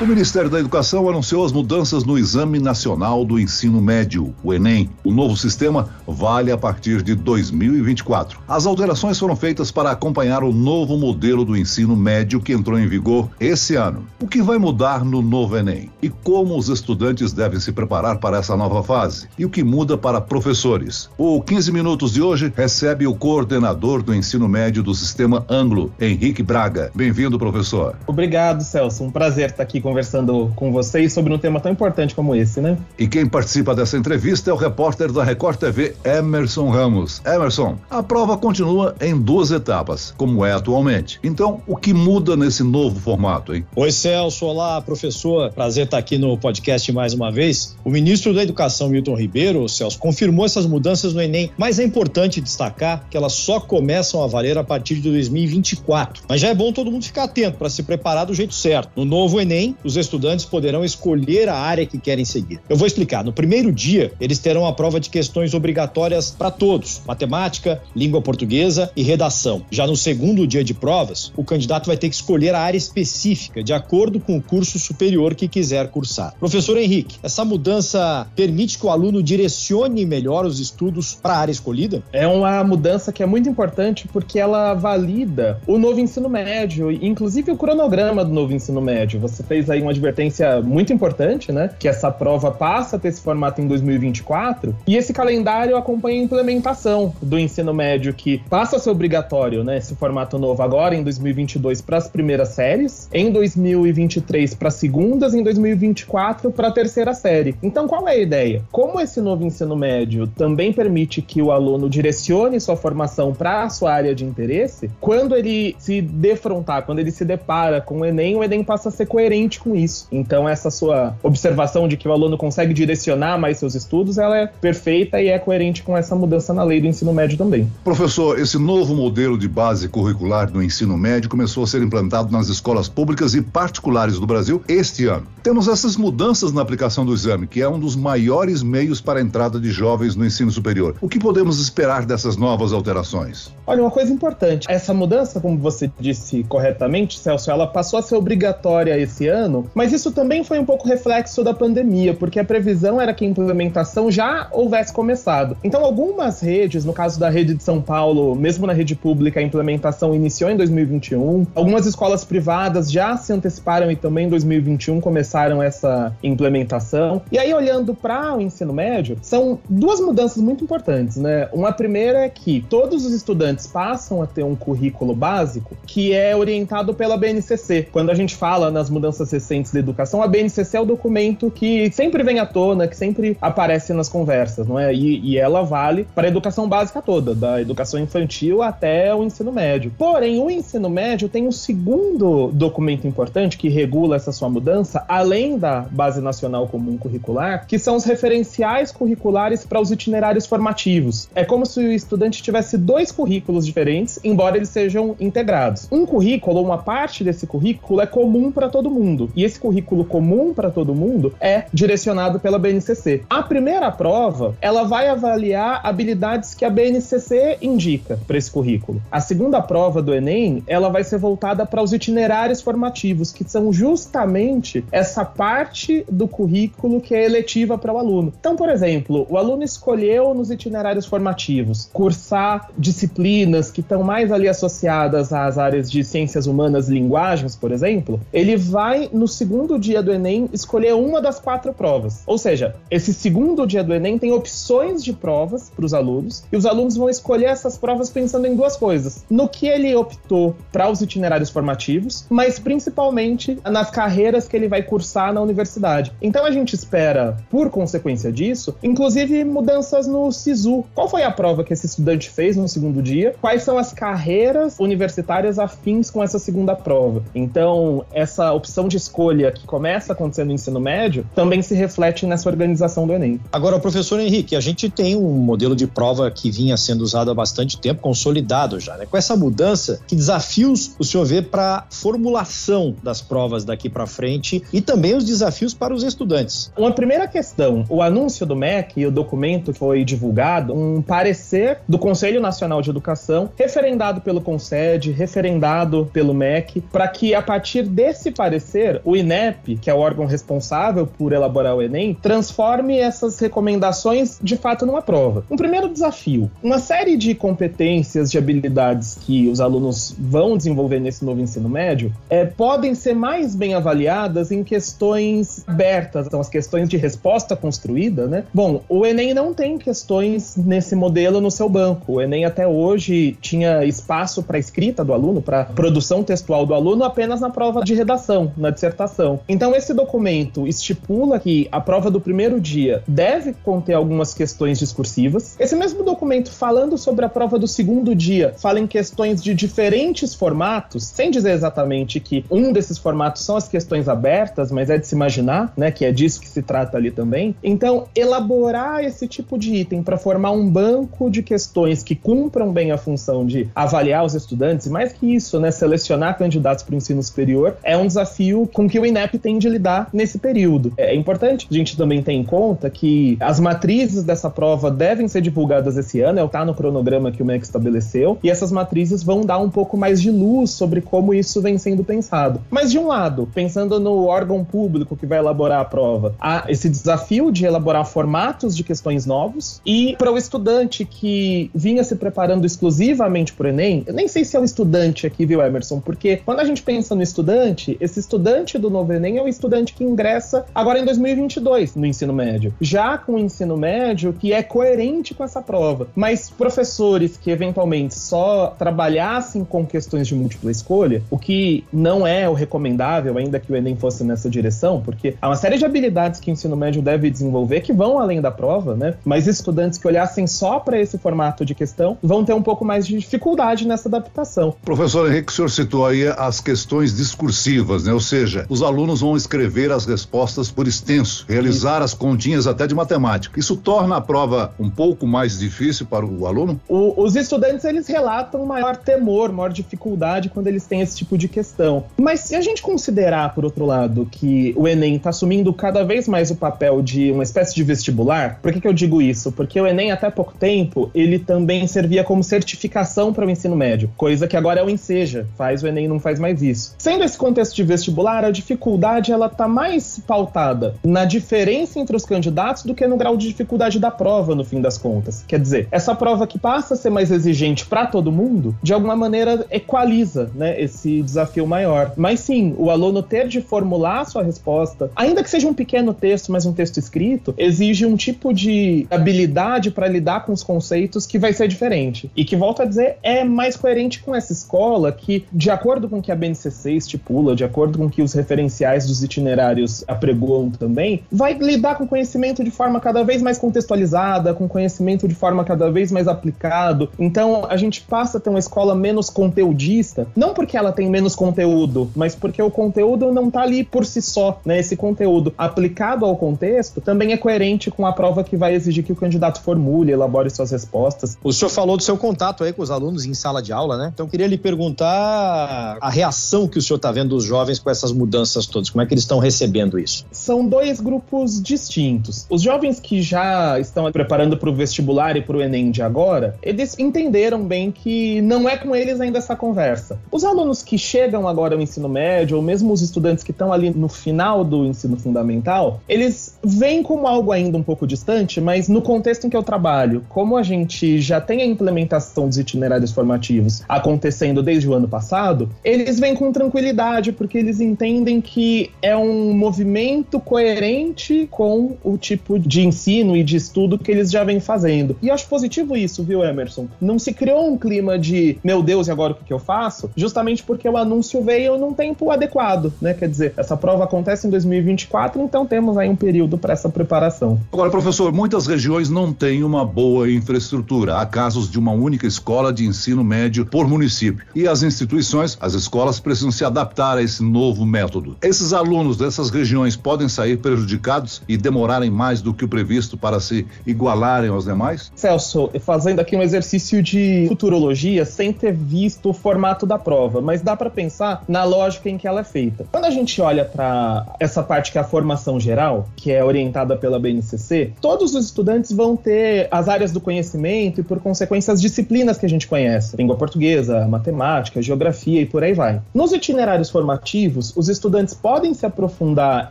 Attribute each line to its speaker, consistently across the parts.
Speaker 1: O Ministério da Educação anunciou as mudanças no Exame Nacional do Ensino Médio, o Enem. O novo sistema vale a partir de 2024. As alterações foram feitas para acompanhar o novo modelo do ensino médio que entrou em vigor esse ano. O que vai mudar no novo Enem? E como os estudantes devem se preparar para essa nova fase? E o que muda para professores? O 15 Minutos de hoje recebe o coordenador do ensino médio do sistema Anglo, Henrique Braga. Bem-vindo, professor.
Speaker 2: Obrigado, Celso. Um prazer estar aqui conversando com vocês sobre um tema tão importante como esse, né?
Speaker 1: E quem participa dessa entrevista é o repórter da Record TV, Emerson Ramos. Emerson, a prova continua em duas etapas, como é atualmente. Então, o que muda nesse novo formato, hein?
Speaker 3: Oi, Celso. Olá, professor. Prazer estar aqui no podcast mais uma vez. O ministro da Educação, Milton Ribeiro, Celso, confirmou essas mudanças no Enem, mas é importante destacar que elas só começam a valer a partir de 2024. Mas já é bom todo mundo ficar atento para se preparar do jeito certo. No novo Enem, os estudantes poderão escolher a área que querem seguir. Eu vou explicar. No primeiro dia, eles terão a prova de questões obrigatórias para todos: matemática, língua portuguesa e redação. Já no segundo dia de provas, o candidato vai ter que escolher a área específica, de acordo com o curso superior que quiser cursar. Professor Henrique, essa mudança permite que o aluno direcione melhor os estudos para a área escolhida?
Speaker 2: É uma mudança que é muito importante porque ela valida o novo ensino médio, inclusive o cronograma do novo ensino médio. Você fez aí uma advertência muito importante, né? Que essa prova passa a ter esse formato em 2024 e esse calendário acompanha a implementação do ensino médio que passa a ser obrigatório, né? Esse formato novo agora em 2022 para as primeiras séries, em 2023 para as segundas, em 2024 para a terceira série. Então, qual é a ideia? Como esse novo ensino médio também permite que o aluno direcione sua formação para a sua área de interesse, quando ele se defrontar, quando ele se depara com o Enem, o Enem passa a ser coerente com isso. Então, essa sua observação de que o aluno consegue direcionar mais seus estudos, ela é perfeita e é coerente com essa mudança na lei do ensino médio também.
Speaker 1: Professor, esse novo modelo de base curricular do ensino médio começou a ser implantado nas escolas públicas e particulares do Brasil este ano. Temos essas mudanças na aplicação do exame, que é um dos maiores meios para a entrada de jovens no ensino superior. O que podemos esperar dessas novas alterações?
Speaker 2: Olha, uma coisa importante, essa mudança, como você disse corretamente, Celso, ela passou a ser obrigatória esse ano ano, mas isso também foi um pouco reflexo da pandemia, porque a previsão era que a implementação já houvesse começado. Então, algumas redes, no caso da rede de São Paulo, mesmo na rede pública, a implementação iniciou em 2021. Algumas escolas privadas já se anteciparam e também em 2021 começaram essa implementação. E aí, olhando para o ensino médio, são duas mudanças muito importantes, né? Uma primeira é que todos os estudantes passam a ter um currículo básico que é orientado pela BNCC. Quando a gente fala nas mudanças recentes da educação, a BNCC é o documento que sempre vem à tona, que sempre aparece nas conversas, não é? E, e ela vale para a educação básica toda, da educação infantil até o ensino médio. Porém, o ensino médio tem um segundo documento importante que regula essa sua mudança, além da Base Nacional Comum Curricular, que são os referenciais curriculares para os itinerários formativos. É como se o estudante tivesse dois currículos diferentes, embora eles sejam integrados. Um currículo, uma parte desse currículo é comum para todo mundo e esse currículo comum para todo mundo é direcionado pela BNCC. A primeira prova, ela vai avaliar habilidades que a BNCC indica para esse currículo. A segunda prova do Enem, ela vai ser voltada para os itinerários formativos, que são justamente essa parte do currículo que é eletiva para o aluno. Então, por exemplo, o aluno escolheu nos itinerários formativos cursar disciplinas que estão mais ali associadas às áreas de ciências humanas e linguagens, por exemplo, ele vai no segundo dia do Enem, escolher uma das quatro provas. Ou seja, esse segundo dia do Enem tem opções de provas para os alunos, e os alunos vão escolher essas provas pensando em duas coisas: no que ele optou para os itinerários formativos, mas principalmente nas carreiras que ele vai cursar na universidade. Então a gente espera, por consequência disso, inclusive mudanças no SISU. Qual foi a prova que esse estudante fez no segundo dia? Quais são as carreiras universitárias afins com essa segunda prova? Então, essa opção de escolha que começa acontecendo no ensino médio também se reflete nessa organização do Enem.
Speaker 3: Agora, professor Henrique, a gente tem um modelo de prova que vinha sendo usado há bastante tempo, consolidado já, né? Com essa mudança, que desafios o senhor vê para formulação das provas daqui para frente e também os desafios para os estudantes?
Speaker 2: Uma primeira questão, o anúncio do MEC e o documento que foi divulgado, um parecer do Conselho Nacional de Educação, referendado pelo CONSED, referendado pelo MEC, para que a partir desse parecer, o INEP, que é o órgão responsável por elaborar o Enem, transforme essas recomendações de fato numa prova. Um primeiro desafio: uma série de competências, de habilidades que os alunos vão desenvolver nesse novo ensino médio é, podem ser mais bem avaliadas em questões abertas, então as questões de resposta construída, né? Bom, o Enem não tem questões nesse modelo no seu banco. O Enem até hoje tinha espaço para escrita do aluno, para produção textual do aluno apenas na prova de redação, na dissertação. Então esse documento estipula que a prova do primeiro dia deve conter algumas questões discursivas. Esse mesmo documento falando sobre a prova do segundo dia fala em questões de diferentes formatos, sem dizer exatamente que um desses formatos são as questões abertas, mas é de se imaginar, né, que é disso que se trata ali também. Então, elaborar esse tipo de item para formar um banco de questões que cumpram bem a função de avaliar os estudantes, e mais que isso, né, selecionar candidatos para o ensino superior, é um desafio com que o INEP tem de lidar nesse período. É importante a gente também ter em conta que as matrizes dessa prova devem ser divulgadas esse ano, está é no cronograma que o MEC estabeleceu, e essas matrizes vão dar um pouco mais de luz sobre como isso vem sendo pensado. Mas de um lado, pensando no órgão público que vai elaborar a prova, há esse desafio de elaborar formatos de questões novos, e para o estudante que vinha se preparando exclusivamente para o Enem, eu nem sei se é o estudante aqui, viu, Emerson? Porque quando a gente pensa no estudante, esse estudante do novo Enem é o estudante que ingressa agora em 2022 no ensino médio. Já com o ensino médio que é coerente com essa prova. Mas professores que eventualmente só trabalhassem com questões de múltipla escolha, o que não é o recomendável, ainda que o Enem fosse nessa direção, porque há uma série de habilidades que o ensino médio deve desenvolver que vão além da prova, né? Mas estudantes que olhassem só para esse formato de questão vão ter um pouco mais de dificuldade nessa adaptação.
Speaker 1: Professor Henrique, o senhor citou aí as questões discursivas, né? Ou seja, os alunos vão escrever as respostas por extenso, realizar as continhas até de matemática. Isso torna a prova um pouco mais difícil para o aluno?
Speaker 2: O, os estudantes eles relatam maior temor, maior dificuldade quando eles têm esse tipo de questão. Mas se a gente considerar, por outro lado, que o Enem está assumindo cada vez mais o papel de uma espécie de vestibular, por que, que eu digo isso? Porque o Enem, até pouco tempo, ele também servia como certificação para o ensino médio, coisa que agora é o Enseja, faz o Enem não faz mais isso. Sendo esse contexto de vestibular, a dificuldade ela tá mais pautada na diferença entre os candidatos do que no grau de dificuldade da prova, no fim das contas. Quer dizer, essa prova que passa a ser mais exigente para todo mundo, de alguma maneira equaliza, né, esse desafio maior. Mas sim, o aluno ter de formular a sua resposta, ainda que seja um pequeno texto, mas um texto escrito, exige um tipo de habilidade para lidar com os conceitos que vai ser diferente. E que, volto a dizer, é mais coerente com essa escola que, de acordo com o que a BNCC estipula, de acordo com o que os referenciais dos itinerários apregoam também, vai lidar com conhecimento de forma cada vez mais contextualizada, com conhecimento de forma cada vez mais aplicado. Então, a gente passa a ter uma escola menos conteudista, não porque ela tem menos conteúdo, mas porque o conteúdo não está ali por si só, né? Esse conteúdo aplicado ao contexto também é coerente com a prova que vai exigir que o candidato formule, elabore suas respostas.
Speaker 3: O senhor falou do seu contato aí com os alunos em sala de aula, né? Então, queria lhe perguntar a reação que o senhor está vendo dos jovens com essas mudanças todas, como é que eles estão recebendo isso?
Speaker 2: São dois grupos distintos. Os jovens que já estão preparando para o vestibular e para o Enem de agora, eles entenderam bem que não é com eles ainda essa conversa. Os alunos que chegam agora ao ensino médio, ou mesmo os estudantes que estão ali no final do ensino fundamental, eles veem como algo ainda um pouco distante, mas no contexto em que eu trabalho, como a gente já tem a implementação dos itinerários formativos acontecendo desde o ano passado, eles vêm com tranquilidade, porque eles entendem que é um movimento coerente com o tipo de ensino e de estudo que eles já vêm fazendo. E acho positivo isso, viu, Emerson? Não se criou um clima de, meu Deus, e agora o que eu faço? Justamente porque o anúncio veio num tempo adequado, né? Quer dizer, essa prova acontece em 2024, então temos aí um período para essa preparação.
Speaker 1: Agora, professor, muitas regiões não têm uma boa infraestrutura. Há casos de uma única escola de ensino médio por município. E as instituições, as escolas precisam se adaptar a esse novo método. Esses alunos dessas regiões podem sair prejudicados e demorarem mais do que o previsto para se igualarem aos demais?
Speaker 2: Celso, fazendo aqui um exercício de futurologia sem ter visto o formato da prova, mas dá para pensar na lógica em que ela é feita. Quando a gente olha para essa parte que é a formação geral, que é orientada pela BNCC, todos os estudantes vão ter as áreas do conhecimento e, por consequência, as disciplinas que a gente conhece: língua portuguesa, matemática, geografia e por aí vai. Nos itinerários formativos, os estudantes podem se aprofundar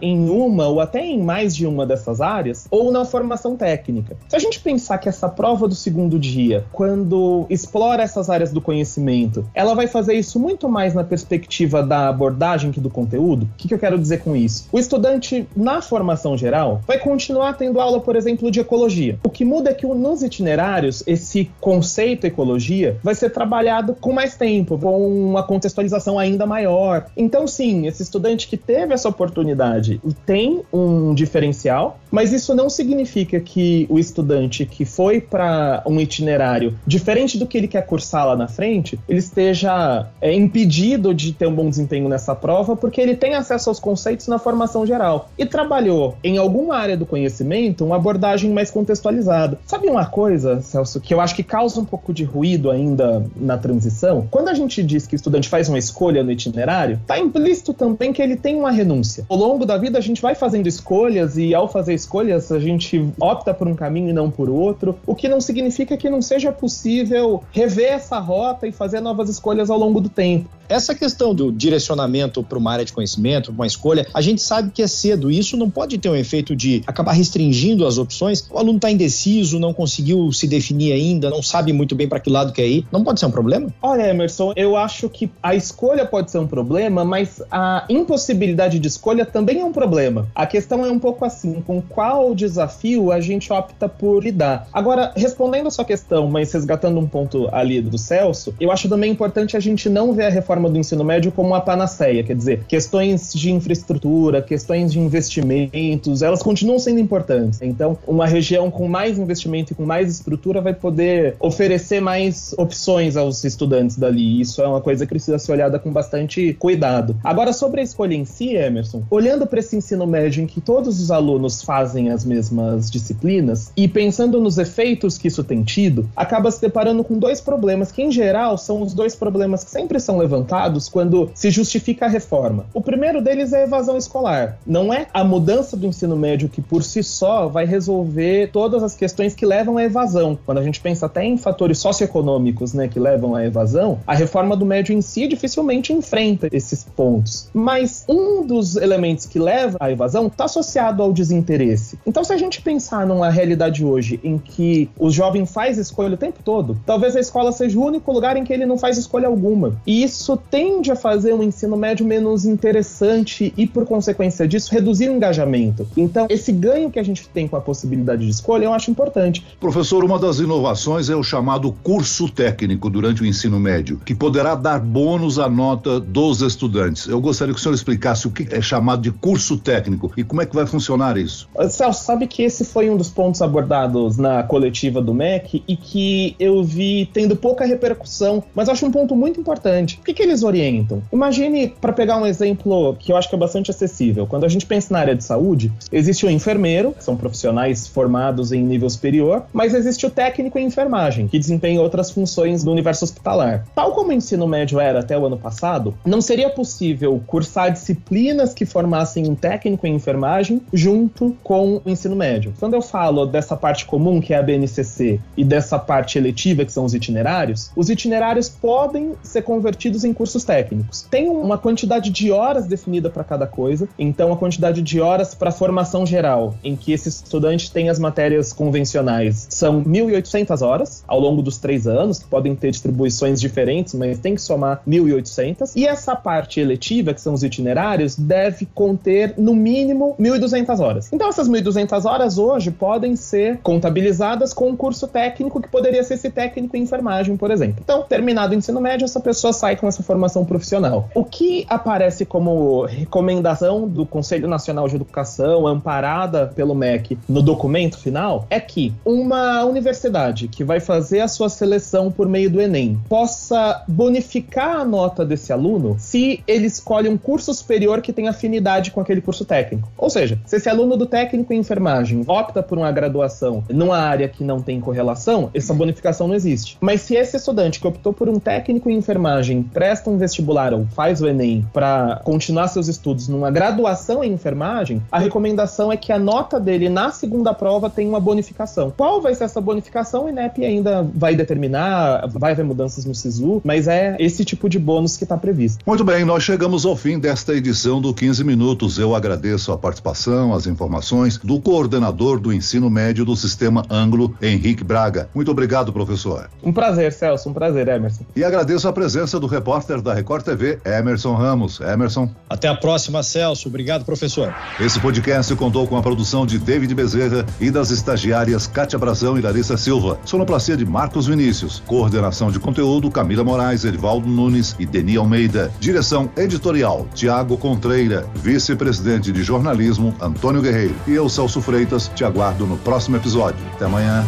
Speaker 2: em uma ou até em mais de uma dessas áreas ou na formação técnica. Se a gente pensar que essa prova do segundo dia, quando explora essas áreas do conhecimento, ela vai fazer isso muito mais na perspectiva da abordagem que do conteúdo, o que, que eu quero dizer com isso? O estudante, na formação geral, vai continuar tendo aula, por exemplo, de ecologia. O que muda é que nos itinerários, esse conceito ecologia vai ser trabalhado com mais tempo, com uma contextualização ainda maior. Então, sim, esse estudante que teve essa oportunidade tem um diferencial, mas isso não significa que o estudante que foi para um itinerário diferente do que ele quer cursar lá na frente, ele esteja é, impedido de ter um bom desempenho nessa prova porque ele tem acesso aos conceitos na formação geral e trabalhou em alguma área do conhecimento uma abordagem mais contextualizada. Sabe uma coisa, Celso, que eu acho que causa um pouco de ruído ainda na transição? Quando a gente diz que o estudante faz uma escolha no itinerário, está implícito também que ele tem uma renúncia. Ao longo da vida a gente vai fazendo escolhas e ao fazer escolhas a gente opta por um caminho e não por outro, o que não significa que não seja possível rever essa rota e fazer novas escolhas ao longo do tempo.
Speaker 3: Essa questão do direcionamento para uma área de conhecimento, uma escolha, a gente sabe que é cedo. Isso não pode ter um efeito de acabar restringindo as opções. O aluno está indeciso, não conseguiu se definir ainda, não sabe muito bem para que lado quer ir. Não pode ser um problema?
Speaker 2: Olha, Emerson, eu acho que a escolha pode ser um problema, mas a impossibilidade de escolha também é um problema. A questão é um pouco assim: com qual desafio a gente opta por lidar? Agora, respondendo a sua questão, mas resgatando um ponto ali do Celso, eu acho também importante a gente não ver a reforma reforma do ensino médio como uma panaceia, quer dizer, questões de infraestrutura, questões de investimentos, elas continuam sendo importantes. Então, uma região com mais investimento e com mais estrutura vai poder oferecer mais opções aos estudantes dali. Isso é uma coisa que precisa ser olhada com bastante cuidado. Agora, sobre a escolha em si, Emerson, olhando para esse ensino médio em que todos os alunos fazem as mesmas disciplinas e pensando nos efeitos que isso tem tido, acaba se deparando com dois problemas que, em geral, são os dois problemas que sempre são levantados quando se justifica a reforma. O primeiro deles é a evasão escolar. Não é a mudança do ensino médio que por si só vai resolver todas as questões que levam à evasão. Quando a gente pensa até em fatores socioeconômicos, né, que levam à evasão, a reforma do médio em si dificilmente enfrenta esses pontos. Mas um dos elementos que leva à evasão está associado ao desinteresse. Então, se a gente pensar numa realidade hoje em que o jovem faz escolha o tempo todo, talvez a escola seja o único lugar em que ele não faz escolha alguma. E isso tende a fazer um ensino médio menos interessante e, por consequência disso, reduzir o engajamento. Então, esse ganho que a gente tem com a possibilidade de escolha eu acho importante.
Speaker 1: Professor, uma das inovações é o chamado curso técnico durante o ensino médio, que poderá dar bônus à nota dos estudantes. Eu gostaria que o senhor explicasse o que é chamado de curso técnico e como é que vai funcionar isso.
Speaker 2: Celso, sabe que esse foi um dos pontos abordados na coletiva do MEC e que eu vi tendo pouca repercussão, mas acho um ponto muito importante. O que, que eles orientam? Imagine, para pegar um exemplo que eu acho que é bastante acessível, quando a gente pensa na área de saúde, existe o enfermeiro, que são profissionais formados em nível superior, mas existe o técnico em enfermagem, que desempenha outras funções do universo hospitalar. Tal como o ensino médio era até o ano passado, não seria possível cursar disciplinas que formassem um técnico em enfermagem junto com o ensino médio. Quando eu falo dessa parte comum, que é a BNCC, e dessa parte eletiva, que são os itinerários, os itinerários podem ser convertidos em cursos técnicos. Tem uma quantidade de horas definida para cada coisa, então a quantidade de horas para formação geral, em que esse estudante tem as matérias convencionais, são 1.800 horas ao longo dos três anos, que podem ter distribuições diferentes, mas tem que somar 1.800. E essa parte eletiva, que são os itinerários, deve conter no mínimo 1.200 horas. Então essas 1.200 horas hoje podem ser contabilizadas com um curso técnico que poderia ser esse técnico em enfermagem, por exemplo. Então, terminado o ensino médio, essa pessoa sai com essa formação profissional. O que aparece como recomendação do Conselho Nacional de Educação, amparada pelo MEC no documento final, é que uma universidade que vai fazer a sua seleção por meio do Enem possa bonificar a nota desse aluno se ele escolhe um curso superior que tem afinidade com aquele curso técnico. Ou seja, se esse aluno do técnico em enfermagem opta por uma graduação numa área que não tem correlação, essa bonificação não existe. Mas se esse estudante que optou por um técnico em enfermagem presta um vestibular ou faz o Enem para continuar seus estudos numa graduação em enfermagem, a recomendação é que a nota dele na segunda prova tenha uma bonificação. Qual vai ser essa bonificação? O INEP ainda vai determinar, vai haver mudanças no SISU, mas é esse tipo de bônus que está previsto.
Speaker 1: Muito bem, nós chegamos ao fim desta edição do 15 Minutos. Eu agradeço a participação, as informações do coordenador do ensino médio do Sistema Anglo, Henrique Braga. Muito obrigado, professor.
Speaker 2: Um prazer, Celso, um prazer, Emerson.
Speaker 1: E agradeço a presença do repórter da Record TV, Emerson Ramos. Emerson.
Speaker 3: Até a próxima, Celso. Obrigado, professor.
Speaker 1: Esse podcast contou com a produção de David Bezerra e das estagiárias Kátia Brazão e Larissa Silva. Sonoplastia de Marcos Vinícius. Coordenação de conteúdo Camila Moraes, Edvaldo Nunes e Deni Almeida. Direção editorial Tiago Contreira. Vice-presidente de jornalismo Antônio Guerreiro. E eu, Celso Freitas, te aguardo no próximo episódio. Até amanhã.